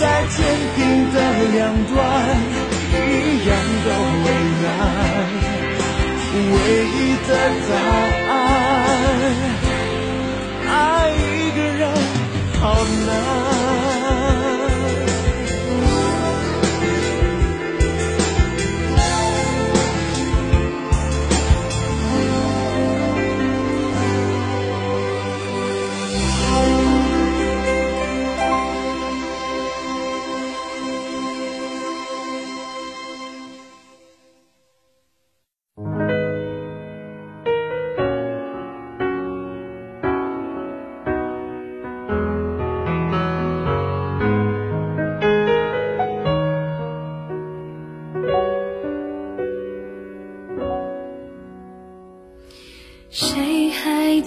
在天平的两端，一样的为难。唯一的答案，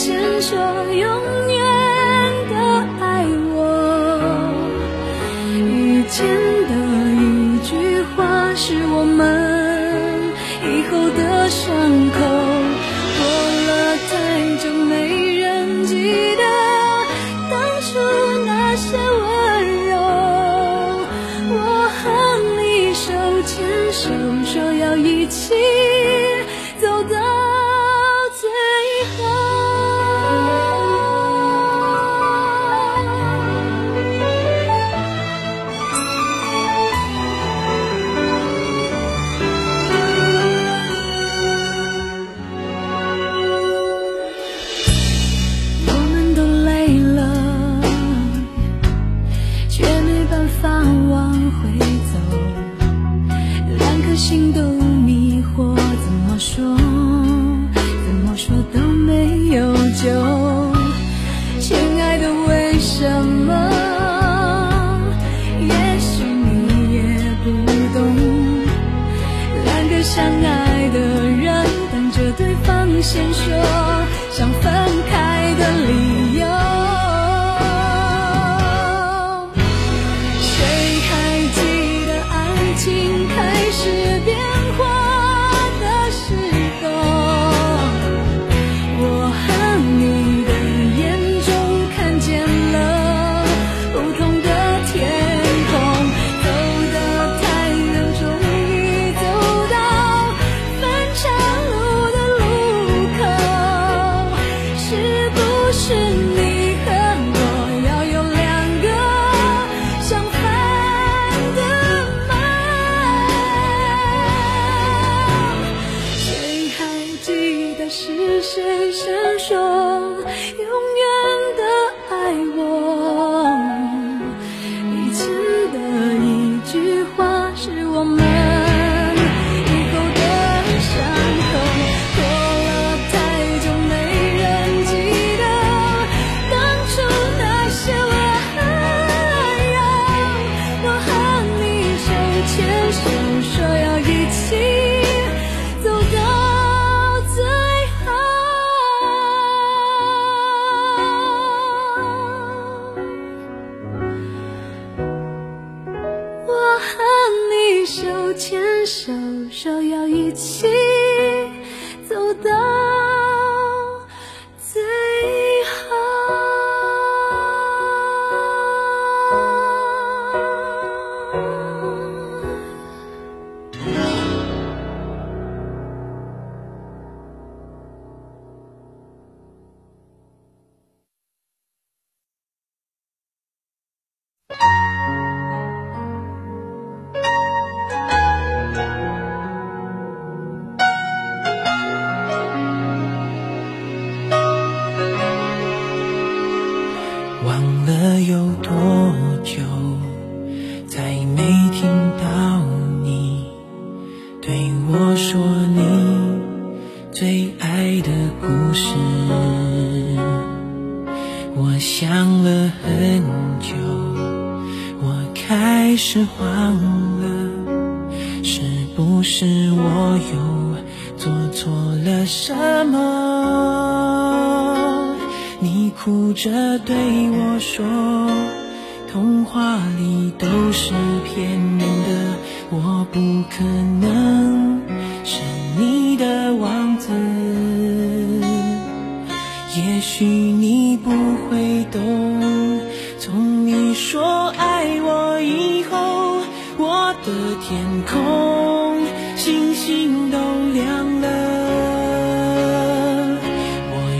谁先说先说想分开的理由。谁还记得爱情开始是谁先说永远的爱我？牵手说要一起是我又做错了什么？你哭着对我说，童话里都是骗人的，我不可能是你的王子。也许你不会懂，从你说爱我以后，我的天空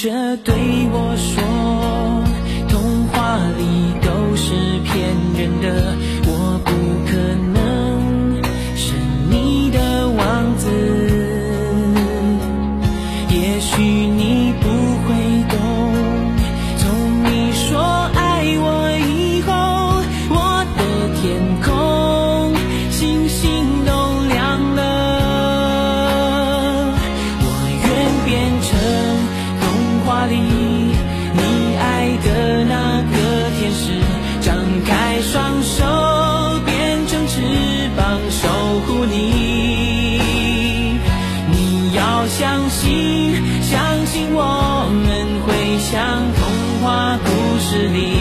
着对我说。童话里都是骗人的，话故事里，